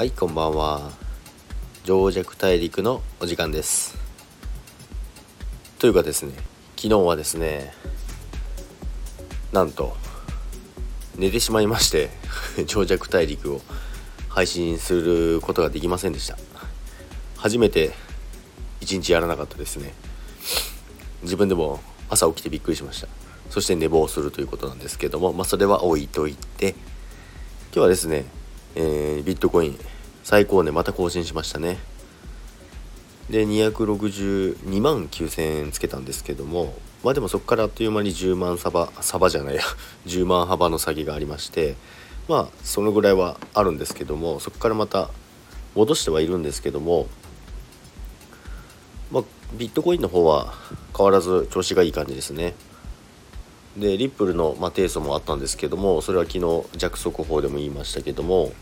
はいこんばんは。情弱大陸のお時間です。というかですね昨日はですねなんと寝てしまいまして 情弱大陸を配信することができませんでした。初めて一日やらなかったですね。自分でも朝起きてびっくりしました。そして寝坊するということなんですけどもまあそれは置いといて今日はですね、えー、ビットコイン最高値また更新しましたね。で262万9000円つけたんですけどもまあでもそこからあっという間に10万サバサバじゃないや 10万幅の下げがありましてまあそのぐらいはあるんですけどもそこからまた戻してはいるんですけどもまあビットコインの方は変わらず調子がいい感じですね。でリップルの、まあ、提訴もあったんですけどもそれは昨日弱速報でも言いましたけども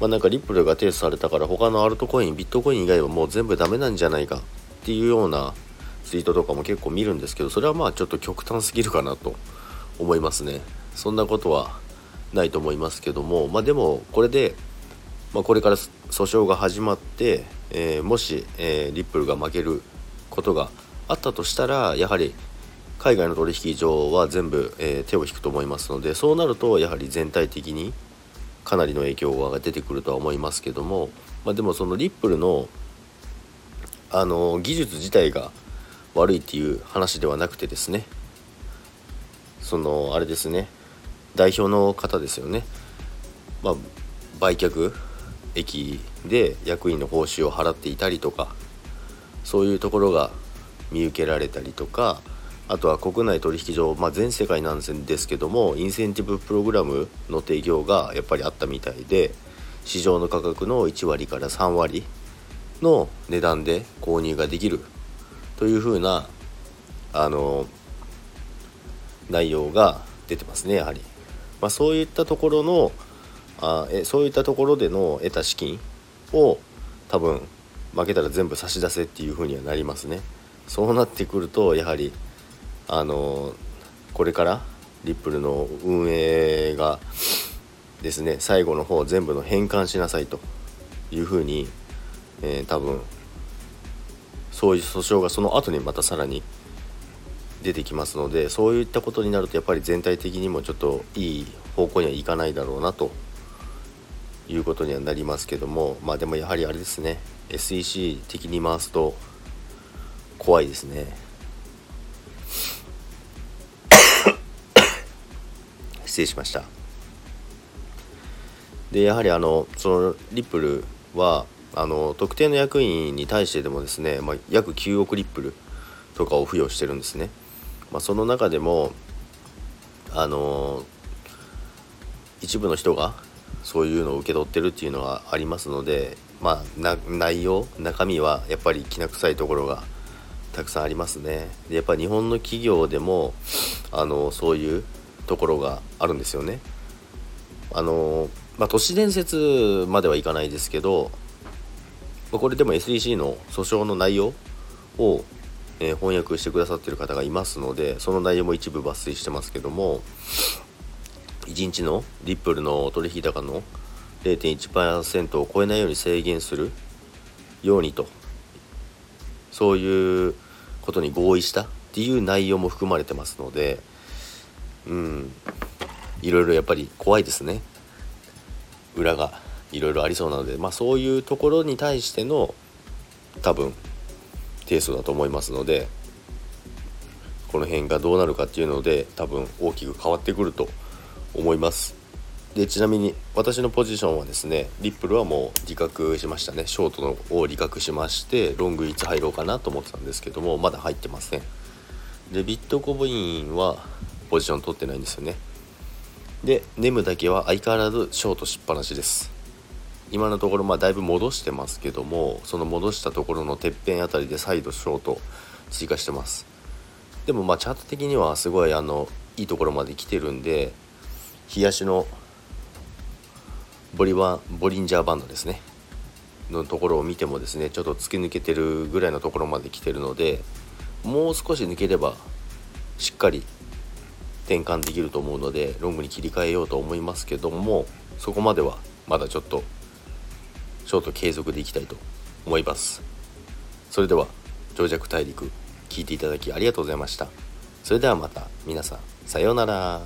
まあ、なんかリップルが提訴されたから他のアルトコインビットコイン以外はもう全部ダメなんじゃないかっていうようなツイートとかも結構見るんですけどそれはまあちょっと極端すぎるかなと思いますね。そんなことはないと思いますけどもまあでもこれで、まあ、これから訴訟が始まって、えー、もし、えー、リップルが負けることがあったとしたらやはり海外の取引所は全部、えー、手を引くと思いますのでそうなるとやはり全体的にかなりの影響が出てくるとは思いますけども、まあ、でもそのリップルのあの技術自体が悪いっていう話ではなくてですねそのあれですね代表の方ですよね、まあ、売却益で役員の報酬を払っていたりとかそういうところが見受けられたりとかあとは国内取引所、まあ、全世界なんですけどもインセンティブプログラムの提供がやっぱりあったみたいで市場の価格の1割から3割の値段で購入ができるというふうなあの内容が出てますねやはり、まあ、そういったところのあえそういったところでの得た資金を多分負けたら全部差し出せっていうふうにはなりますね。そうなってくるとやはりあのこれからリップルの運営がですね最後の方全部の返還しなさいというふうに、えー、多分そういう訴訟がその後にまたさらに出てきますのでそういったことになるとやっぱり全体的にもちょっといい方向にはいかないだろうなということにはなりますけどもまあでもやはりあれですね SEC 的に回すと怖いですね。失礼しました。でやはりあのそのリップルはあの特定の役員に対してでもですね、まあ、約9億リップルとかを付与してるんですね、まあ、その中でもあの一部の人がそういうのを受け取ってるっていうのはありますのでまあ内容中身はやっぱりきな臭いところがたくさんありますね。でやっぱり日本の企業でもあのそういうところがあるんですよね。あのまあ、都市伝説まではいかないですけど、まあ、これでも SEC の訴訟の内容を、えー、翻訳してくださってる方がいますのでその内容も一部抜粋してますけども1日のリップルの取引高の0.1%を超えないように制限するようにとそういうことに合意したっていう内容も含まれてますのでうん。いろいろやっぱり怖いですね。裏がいろいろありそうなのでまあそういうところに対しての多分提訴だと思いますのでこの辺がどうなるかっていうので多分大きく変わってくると思います。でちなみに私のポジションはですねリップルはもう利確しましたね。ショートのを利確しましてロングいつ入ろうかなと思ってたんですけどもまだ入ってません。でビットコインはポジション取ってないんですよね。でネムだけは相変わらずショートしっぱなしです。今のところまあだいぶ戻してますけどもその戻したところのてっぺんあたりで再度ショート追加してます。でもまあチャート的にはすごいあのいいところまで来てるんで冷やしのボリワンボリンジャーバンドですね。のところを見てもですねちょっと突き抜けてるぐらいのところまで来てるのでもう少し抜ければしっかり転換できると思うのでロングに切り替えようと思いますけどもそこまではまだちょっとショート継続でいきたいと思います。それでは長弱大陸聞いていただきありがとうございました。それではまた皆さんさようなら。